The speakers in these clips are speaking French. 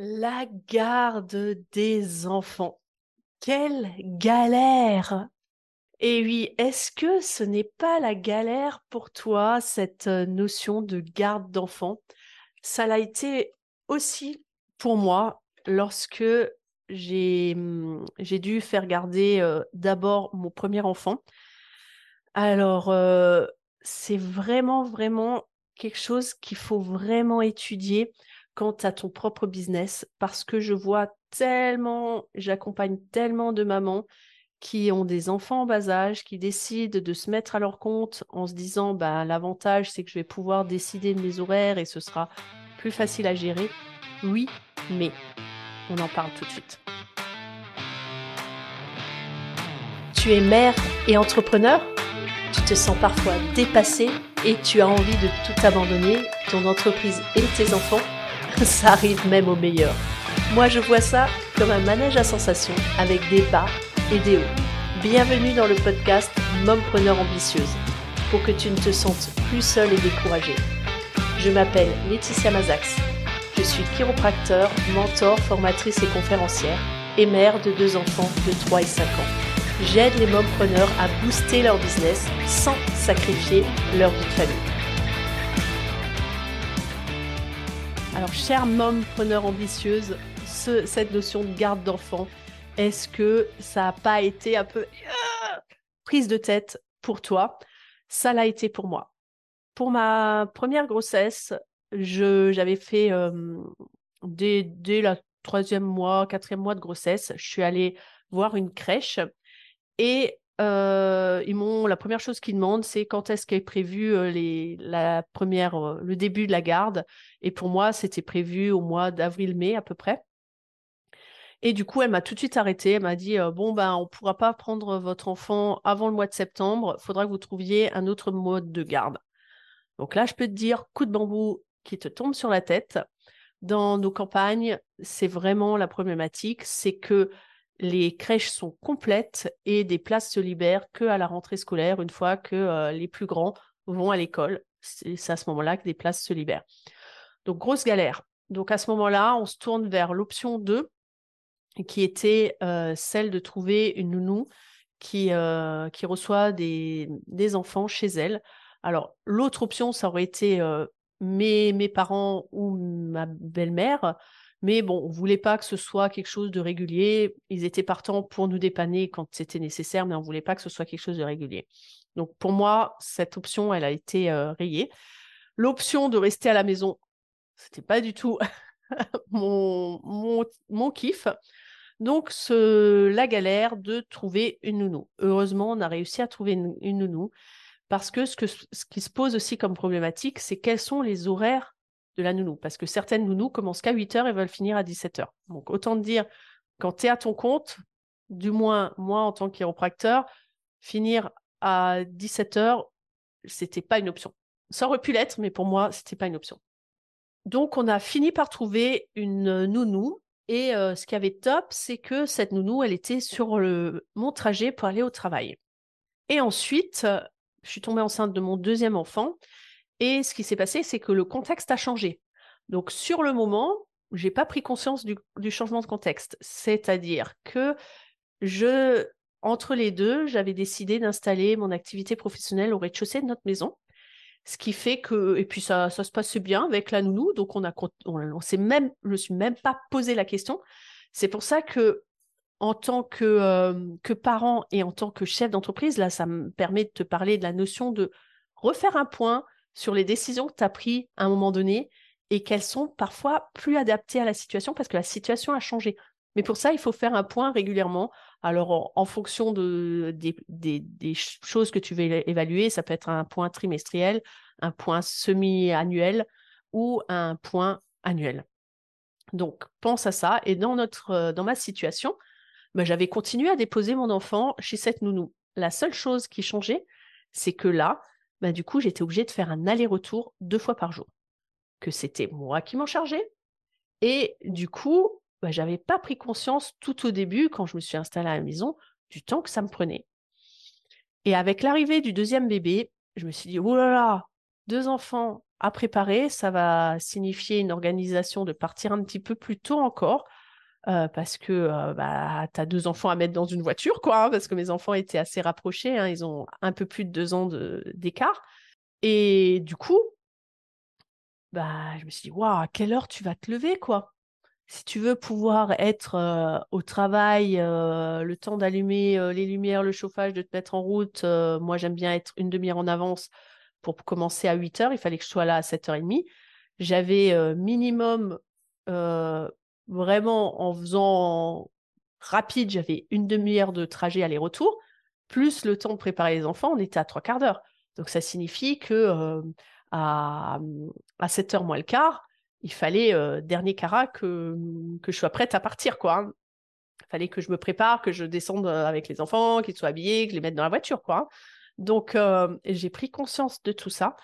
La garde des enfants. Quelle galère Et oui, est-ce que ce n'est pas la galère pour toi, cette notion de garde d'enfants? Ça l'a été aussi pour moi lorsque j'ai mmh, dû faire garder d'abord mon premier enfant. Alors, c'est vraiment, vraiment quelque chose qu'il faut vraiment étudier quant à ton propre business parce que je vois tellement, j'accompagne tellement de mamans qui ont des enfants en bas âge, qui décident de se mettre à leur compte en se disant bah, l'avantage c'est que je vais pouvoir décider de mes horaires et ce sera plus facile à gérer. Oui, mais on en parle tout de suite. Tu es mère et entrepreneur? Tu te sens parfois dépassée et tu as envie de tout abandonner, ton entreprise et tes enfants? ça arrive même au meilleur. Moi, je vois ça comme un manège à sensations avec des bas et des hauts. Bienvenue dans le podcast Mompreneur ambitieuse pour que tu ne te sentes plus seule et découragée. Je m'appelle Laetitia Mazax. Je suis chiropracteur, mentor, formatrice et conférencière et mère de deux enfants de 3 et 5 ans. J'aide les mompreneurs à booster leur business sans sacrifier leur vie de famille. Chère preneur ambitieuse, cette notion de garde d'enfant, est-ce que ça n'a pas été un peu euh, prise de tête pour toi? Ça l'a été pour moi. Pour ma première grossesse, j'avais fait dès, dès la troisième mois, quatrième mois de grossesse, je suis allée voir une crèche et euh, ils la première chose qu'ils demandent, c'est quand est-ce qu'est prévu euh, la première, euh, le début de la garde. Et pour moi, c'était prévu au mois d'avril-mai à peu près. Et du coup, elle m'a tout de suite arrêté. Elle m'a dit bon ben, on pourra pas prendre votre enfant avant le mois de septembre. Il faudra que vous trouviez un autre mode de garde. Donc là, je peux te dire coup de bambou qui te tombe sur la tête. Dans nos campagnes, c'est vraiment la problématique, c'est que les crèches sont complètes et des places se libèrent que à la rentrée scolaire, une fois que euh, les plus grands vont à l'école. C'est à ce moment-là que des places se libèrent. Donc, grosse galère. Donc, à ce moment-là, on se tourne vers l'option 2, qui était euh, celle de trouver une nounou qui, euh, reçoit des, des, enfants chez elle. Alors, l'autre option, ça aurait été mes, mes parents ou ma belle-mère. Mais bon, on voulait pas que ce soit quelque chose de régulier. Ils étaient partants pour nous dépanner quand c'était nécessaire, mais on voulait pas que ce soit quelque chose de régulier. Donc pour moi, cette option, elle a été euh, rayée. L'option de rester à la maison, c'était pas du tout mon, mon, kiff. Donc, ce, la galère de trouver une nounou. Heureusement, on a réussi à trouver une, une nounou parce ce, que ce qui se pose aussi comme problématique, c'est quels sont les horaires de la nounou. Parce que certaines nounous commencent qu'à 8 heures et veulent finir à 17 heures. Donc, autant dire, quand tu es à ton compte, du moins moi en tant que finir à 17 heures, c'était pas une option. Ça aurait pu l'être, mais pour moi, c'était pas une option. Donc, on a fini par trouver une nounou. Et euh, ce qui avait top, c'est que cette nounou, elle était sur mon trajet pour aller au travail. Et ensuite, je suis tombée enceinte de mon deuxième enfant. Et ce qui s'est passé, c'est que le contexte a changé. Donc, sur le moment, j'ai pas pris conscience du, changement de contexte. C'est-à-dire que je, entre les deux, j'avais décidé d'installer mon activité professionnelle au rez-de-chaussée de notre maison. Ce qui fait que, et puis ça, ça se passait bien avec la nounou, donc on a, on, s'est même, je suis même pas posé la question. C'est pour ça que, en tant que, euh, que parent et en tant que chef d'entreprise, là, ça me permet de te parler de la notion de refaire un point, sur les décisions que tu as prises à un moment donné et qu'elles sont parfois plus adaptées à la situation parce que la situation a changé. Mais pour ça, il faut faire un point régulièrement. Alors, en, fonction de, des, choses que tu veux évaluer, ça peut être un point trimestriel, un point semi-annuel ou un point annuel. Donc, pense à ça. Et dans, notre, dans ma situation, bah, j'avais continué à déposer mon enfant chez cette nounou. La seule chose qui changeait, c'est que là, bah, du coup, j'étais obligée de faire un aller-retour deux fois par jour. Que c'était moi qui m'en chargeais. Et du coup, bah, j'avais pas pris conscience tout au début, quand je me suis installée à la maison, du temps que ça me prenait. Et avec l'arrivée du deuxième bébé, je me suis dit, oh là là, deux enfants, à préparer. Ça va signifier une organisation de partir un petit peu plus tôt encore. Parce que bah, tu as deux enfants à mettre dans une voiture, quoi, hein, parce que mes enfants étaient assez rapprochés, hein, ils ont un peu plus de deux ans d'écart. Et du coup, bah, je me suis dit, waouh, à quelle heure tu vas te lever, quoi? Si tu veux pouvoir être au travail, le temps d'allumer les lumières, le chauffage, de te mettre en route, moi j'aime bien être une demi-heure en avance pour commencer à 8 heures, il fallait que je sois là à 7h30. J'avais minimum vraiment en faisant rapide, j'avais une demi-heure de trajet aller-retour, plus le temps de préparer les enfants, on était à trois quarts d'heure. Donc ça signifie que euh, à, à 7 heures moins le quart, il fallait, euh, dernier cara, que, que je sois prête à partir. quoi. Hein. Il fallait que je me prépare, que je descende euh, avec les enfants, qu'ils soient habillés, que je les mette dans la voiture. quoi. Hein. Donc j'ai pris conscience de tout ça.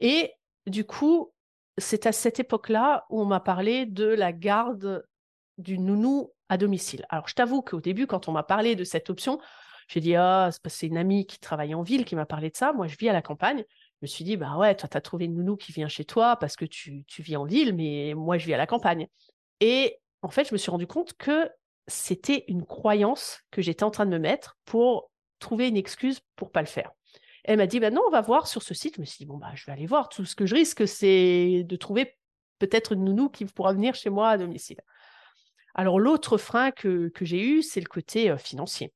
Et du coup, c'est à cette époque-là où on m'a parlé de la garde du nounou à domicile. Alors, je t'avoue qu'au début, quand on m'a parlé de cette option, j'ai dit, ah, c'est une amie qui travaille en ville qui m'a parlé de ça. Moi, je vis à la campagne. Je me suis dit, bah ouais, toi, tu as trouvé une nounou qui vient chez toi parce que tu, tu vis en ville, mais moi, je vis à la campagne. Et en fait, je me suis rendu compte que c'était une croyance que j'étais en train de me mettre pour trouver une excuse pour pas le faire. Elle m'a dit, bah non, on va voir sur ce site. Je me suis dit, bon, bah, je vais aller voir. Tout ce que je risque, c'est de trouver peut-être une nounou qui pourra venir chez moi à domicile. Alors, l'autre frein que, j'ai eu, c'est le côté euh, financier.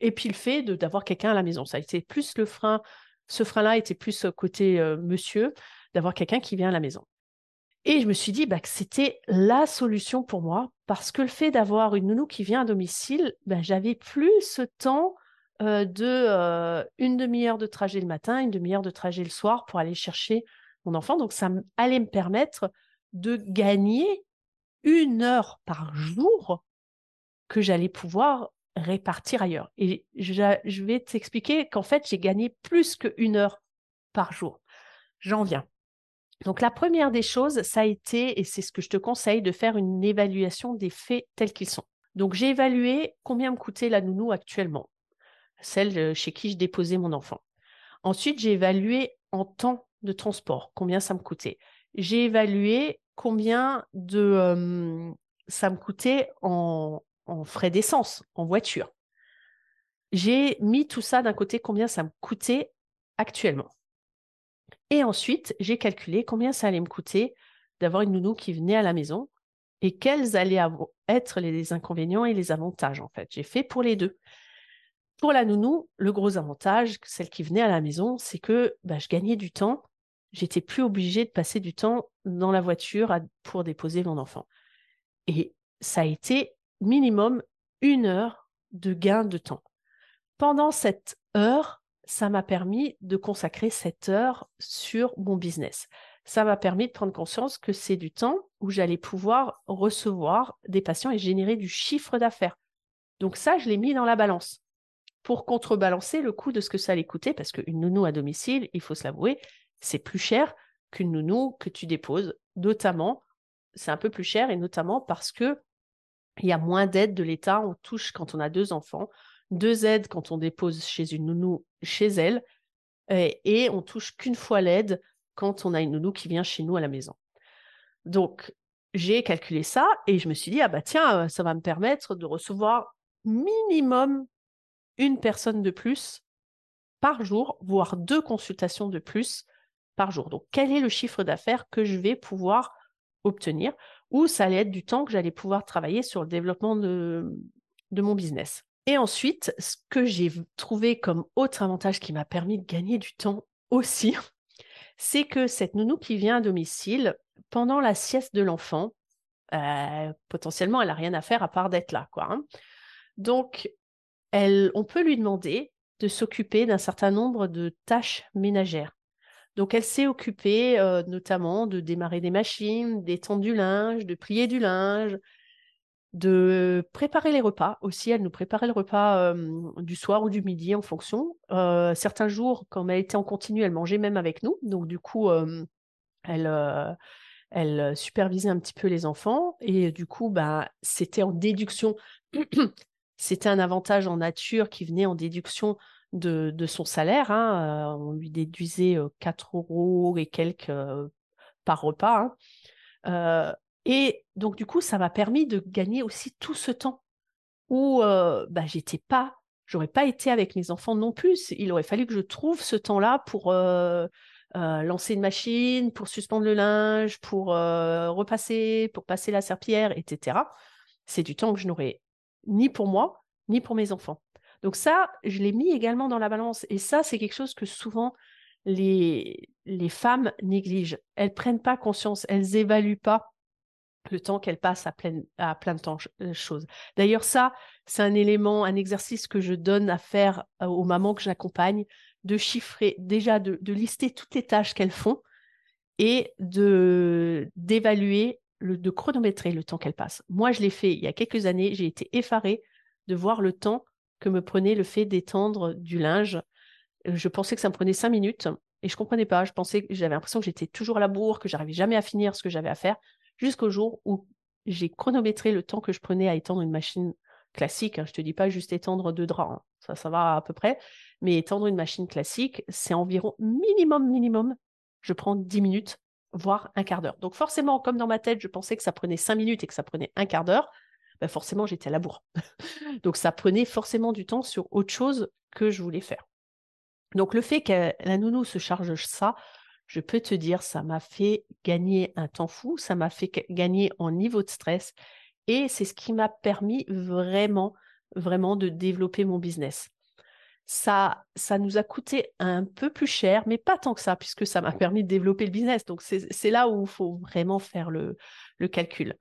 Et puis le fait d'avoir quelqu'un à la maison. Ça a été plus le frein, ce frein-là était plus euh, côté euh, monsieur, d'avoir quelqu'un qui vient à la maison. Et je me suis dit bah, que c'était la solution pour moi, parce que le fait d'avoir une nounou qui vient à domicile, bah, j'avais plus ce temps euh, de euh, une demi-heure de trajet le matin, une demi-heure de trajet le soir pour aller chercher mon enfant. Donc, ça allait me permettre de gagner une heure par jour que j'allais pouvoir répartir ailleurs. Et je, vais t'expliquer qu'en fait, j'ai gagné plus qu'une heure par jour. J'en viens. Donc, la première des choses, ça a été, et c'est ce que je te conseille, de faire une évaluation des faits tels qu'ils sont. Donc, j'ai évalué combien me coûtait la nounou actuellement celle euh, chez qui je déposais mon enfant. Ensuite, j'ai évalué en temps de transport, combien ça me coûtait. J'ai évalué combien de ça me coûtait en, en frais d'essence, en voiture. J'ai mis tout ça d'un côté, combien ça me coûtait actuellement. Et ensuite, j'ai calculé combien ça allait me coûter d'avoir une nounou qui venait à la maison et quels allaient être les inconvénients et les avantages en fait. J'ai fait pour les deux. Pour la nounou, le gros avantage, celle qui venait à la maison, c'est que bah, je gagnais du temps. J'étais plus obligée de passer du temps dans la voiture pour déposer mon enfant. Et ça a été minimum une heure de gain de temps. Pendant cette heure, ça m'a permis de consacrer cette heure sur mon business. Ça m'a permis de prendre conscience que c'est du temps où j'allais pouvoir recevoir des patients et générer du chiffre d'affaires. Donc ça, je l'ai mis dans la balance pour contrebalancer le coût de ce que ça allait coûter, parce qu'une nounou à domicile, il faut se l'avouer, c'est plus cher qu'une nounou que tu déposes. Notamment, c'est un peu plus cher, et notamment parce que il y a moins d'aides de l'État. On touche quand on a deux enfants, deux aides quand on dépose chez une nounou chez elle, et, on touche qu'une fois l'aide quand on a une nounou qui vient chez nous à la maison. Donc, j'ai calculé ça et je me suis dit, ah bah tiens, ça va me permettre de recevoir minimum une personne de plus par jour, voire deux consultations de plus par jour. Donc, quel est le chiffre d'affaires que je vais pouvoir obtenir ou ça allait être du temps que j'allais pouvoir travailler sur le développement de, mon business? Et ensuite, ce que j'ai trouvé comme autre avantage qui m'a permis de gagner du temps aussi, c'est que cette nounou qui vient à domicile, pendant la sieste de l'enfant, euh, potentiellement, elle n'a rien à faire à part d'être là. Quoi, hein. Donc, on peut lui demander de s'occuper d'un certain nombre de tâches ménagères. Donc, elle s'est occupée euh, notamment de démarrer des machines, d'étendre du linge, de plier du linge, de préparer les repas aussi. Elle nous préparait le repas du soir ou du midi en fonction. Euh, certains jours, quand elle était en continu, elle mangeait même avec nous. Donc, du coup, elle, euh, supervisait un petit peu les enfants. Et du coup, bah, c'était en déduction c'était un avantage en nature qui venait en déduction de, son salaire. Hein. on lui déduisait 4 euros et quelques par repas. Hein. et donc, du coup, ça m'a permis de gagner aussi tout ce temps où bah, j'étais pas, j'aurais pas été avec mes enfants non plus. Il aurait fallu que je trouve ce temps-là pour lancer une machine, pour suspendre le linge, pour repasser, pour passer la serpillière, etc. C'est du temps que je n'aurais ni pour moi, ni pour mes enfants. Donc ça, je l'ai mis également dans la balance. Et ça, c'est quelque chose que souvent les, femmes négligent. Elles prennent pas conscience, elles évaluent pas le temps qu'elles passent à, plein, de euh, choses. D'ailleurs, ça, c'est un élément, un exercice que je donne à faire euh, aux mamans que j'accompagne, de chiffrer, déjà de, de lister toutes les tâches qu'elles font et d'évaluer, de chronométrer le temps qu'elles passent. Moi, je l'ai fait il y a quelques années, j'ai été effarée de voir le temps que me prenait le fait d'étendre du linge. Je pensais que ça me prenait cinq minutes et je comprenais pas. Je pensais, j'avais l'impression que j'étais toujours à la bourre, que j'arrivais jamais à finir ce que j'avais à faire, jusqu'au jour où j'ai chronométré le temps que je prenais à étendre une machine classique. Hein. Je te dis pas juste étendre deux draps, hein. ça, ça va à peu près. Mais étendre une machine classique, c'est environ minimum, minimum, je prends 10 minutes, voire un quart d'heure. Donc forcément, comme dans ma tête, je pensais que ça prenait 5 minutes et que ça prenait un quart d'heure, ben forcément, j'étais à la bourre. Donc ça prenait forcément du temps sur autre chose que je voulais faire. Donc le fait que la nounou se charge ça, je peux te dire, ça m'a fait gagner un temps fou, ça m'a fait gagner en niveau de stress et c'est ce qui m'a permis vraiment, vraiment de développer mon business. Ça, ça nous a coûté un peu plus cher, mais pas tant que ça, puisque ça m'a permis de développer le business. Donc, c'est là où il faut vraiment faire le, calcul.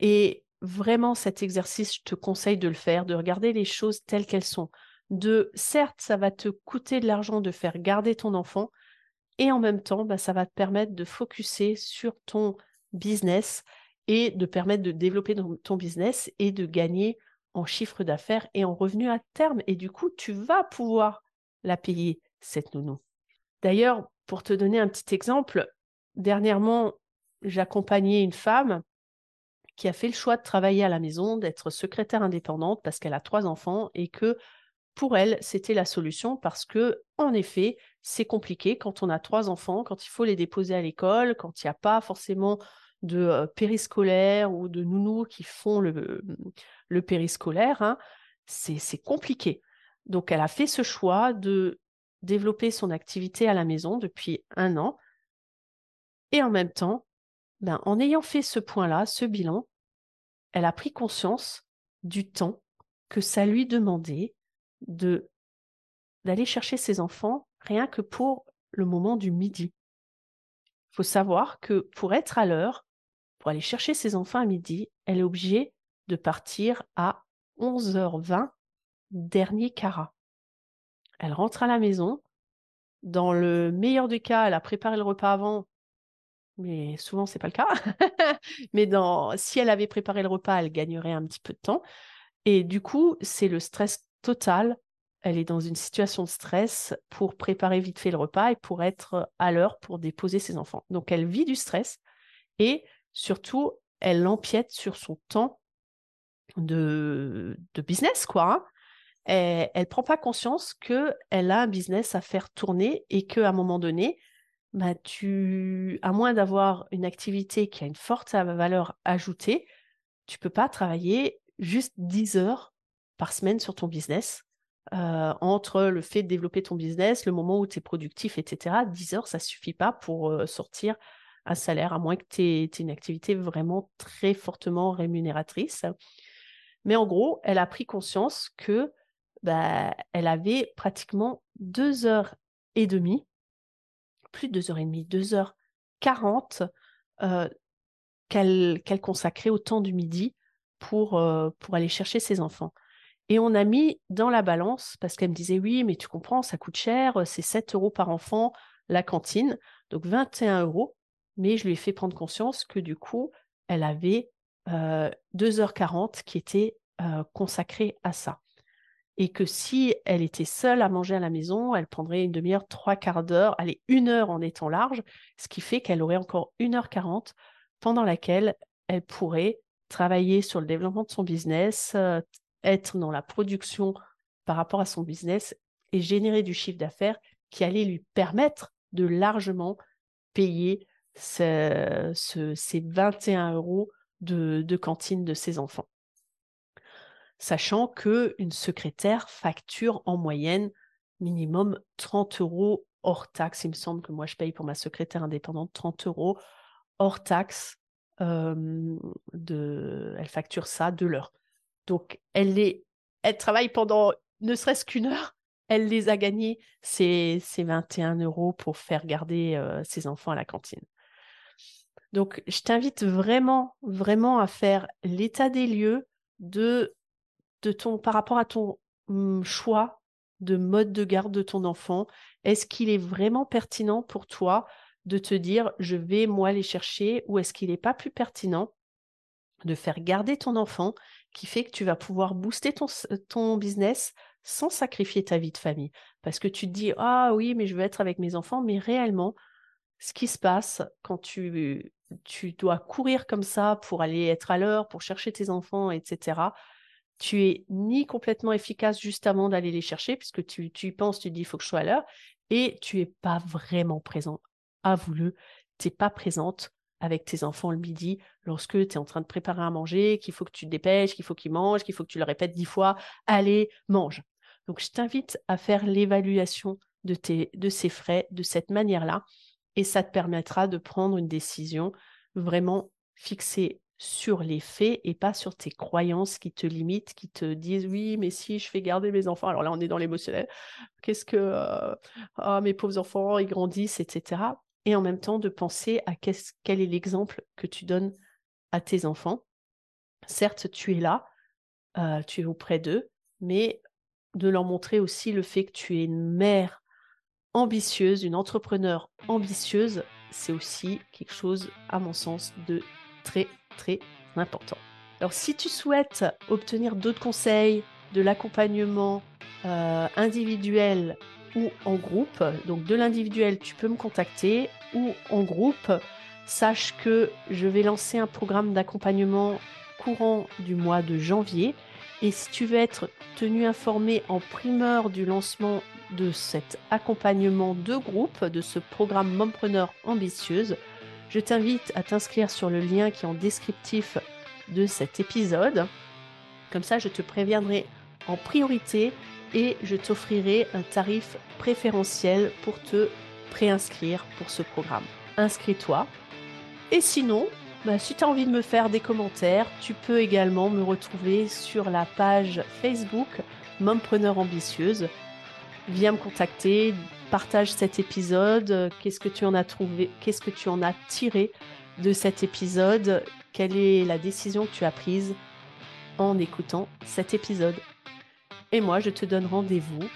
Et vraiment, cet exercice, je te conseille de le faire, de regarder les choses telles qu'elles sont de, certes, ça va te coûter de l'argent de faire garder ton enfant, et en même temps, bah, ça va te permettre de focuser sur ton business et de permettre de développer ton business et de gagner en chiffre d'affaires et en revenus à terme. Et du coup, tu vas pouvoir la payer, cette nounou. D'ailleurs, pour te donner un petit exemple, dernièrement, j'accompagnais une femme qui a fait le choix de travailler à la maison, d'être secrétaire indépendante parce qu'elle a trois enfants et que pour elle, c'était la solution parce que, en effet, c'est compliqué quand on a trois enfants, quand il faut les déposer à l'école, quand il n'y a pas forcément de euh, périscolaire ou de nounous qui font le, le périscolaire. Hein, c'est compliqué. Donc, elle a fait ce choix de développer son activité à la maison depuis un an. Et en même temps, ben, en ayant fait ce point-là, ce bilan, elle a pris conscience du temps que ça lui demandait de d'aller chercher ses enfants rien que pour le moment du midi. Il faut savoir que pour être à l'heure, pour aller chercher ses enfants à midi, elle est obligée de partir à 11h20, dernier carat. Elle rentre à la maison. Dans le meilleur des cas, elle a préparé le repas avant, mais souvent c'est pas le cas. mais si elle avait préparé le repas, elle gagnerait un petit peu de temps. Et du coup, c'est le stress totale. Elle est dans une situation de stress pour préparer vite fait le repas et pour être à l'heure pour déposer ses enfants. Donc elle vit du stress et surtout, elle empiète sur son temps de, business, quoi. Hein. elle ne prend pas conscience qu'elle a un business à faire tourner et qu'à un moment donné, bah, tu, à moins d'avoir une activité qui a une forte valeur ajoutée, tu peux pas travailler juste 10 heures par semaine sur ton business. Euh, entre le fait de développer ton business, le moment où tu es productif, etc., 10 heures, ça suffit pas pour euh, sortir un salaire, à moins que tu aies, une activité vraiment très fortement rémunératrice. Mais en gros, elle a pris conscience que bah, elle avait pratiquement deux heures et demie, plus de deux heures et demie, deux heures quarante euh, qu'elle consacrait au temps du midi pour, pour aller chercher ses enfants. Et on a mis dans la balance, parce qu'elle me disait, oui, mais tu comprends, ça coûte cher, c'est 7 euros par enfant la cantine, donc 21 euros. Mais je lui ai fait prendre conscience que du coup, elle avait 2h40 qui étaient consacrées à ça. Et que si elle était seule à manger à la maison, elle prendrait une demi-heure, trois quarts d'heure, allez, une heure en étant large, ce qui fait qu'elle aurait encore 1h40 pendant laquelle elle pourrait travailler sur le développement de son business, être dans la production par rapport à son business et générer du chiffre d'affaires qui allait lui permettre de largement payer ces 21 euros de, cantine de ses enfants. Sachant qu'une secrétaire facture en moyenne minimum 30 euros hors taxe. Il me semble que moi, je paye pour ma secrétaire indépendante 30 euros hors taxe. elle facture ça de l'heure. Donc, elle, travaille pendant ne serait-ce qu'une heure. Elle les a gagnés, ces 21 euros pour faire garder ses enfants à la cantine. Donc, je t'invite vraiment, vraiment à faire l'état des lieux de, ton, par rapport à ton mmh, choix de mode de garde de ton enfant. Est-ce qu'il est vraiment pertinent pour toi de te dire je vais moi les chercher ou est-ce qu'il n'est pas plus pertinent de faire garder ton enfant qui fait que tu vas pouvoir booster ton, ton business sans sacrifier ta vie de famille? Parce que tu te dis ah oui mais je veux être avec mes enfants mais réellement ce qui se passe quand tu, tu dois courir comme ça pour aller être à l'heure, pour chercher tes enfants, etc., tu es ni complètement efficace juste avant d'aller les chercher, puisque tu, penses, tu te dis, il faut que je sois à l'heure, et tu n'es pas vraiment présent. Avoue-le, tu n'es pas présente avec tes enfants le midi lorsque tu es en train de préparer à manger, qu'il faut que tu te dépêches, qu'il faut qu'ils mangent, qu'il faut que tu leur répètes dix fois, allez, mange. Donc, je t'invite à faire l'évaluation de, de ces frais de cette manière-là, et ça te permettra de prendre une décision vraiment fixée sur les faits et pas sur tes croyances qui te limitent, qui te disent oui, mais si je fais garder mes enfants, alors là on est dans l'émotionnel, qu'est-ce que euh, ah, mes pauvres enfants, ils grandissent, etc. Et en même temps de penser à quel est l'exemple que tu donnes à tes enfants. Certes, tu es là, euh, tu es auprès d'eux, mais de leur montrer aussi le fait que tu es une mère ambitieuse, une entrepreneur ambitieuse, c'est aussi quelque chose, à mon sens, de très très important. Alors si tu souhaites obtenir d'autres conseils, de l'accompagnement euh, individuel ou en groupe, donc de l'individuel, tu peux me contacter ou en groupe, sache que je vais lancer un programme d'accompagnement courant du mois de janvier. Et si tu veux être tenu informé en primeur du lancement de cet accompagnement de groupe, de ce programme Mompreneur ambitieuse, je t'invite à t'inscrire sur le lien qui est en descriptif de cet épisode. Comme ça, je te préviendrai en priorité et je t'offrirai un tarif préférentiel pour te préinscrire pour ce programme. Inscris-toi. Et sinon, bah, si tu as envie de me faire des commentaires, tu peux également me retrouver sur la page Facebook Mompreneur Ambitieuse. Viens me contacter, partage cet épisode. Qu'est-ce que tu en as trouvé Qu'est-ce que tu en as tiré de cet épisode? Quelle est la décision que tu as prise en écoutant cet épisode? Et moi, je te donne rendez-vous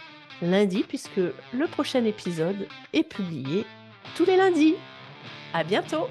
lundi puisque le prochain épisode est publié tous les lundis. À bientôt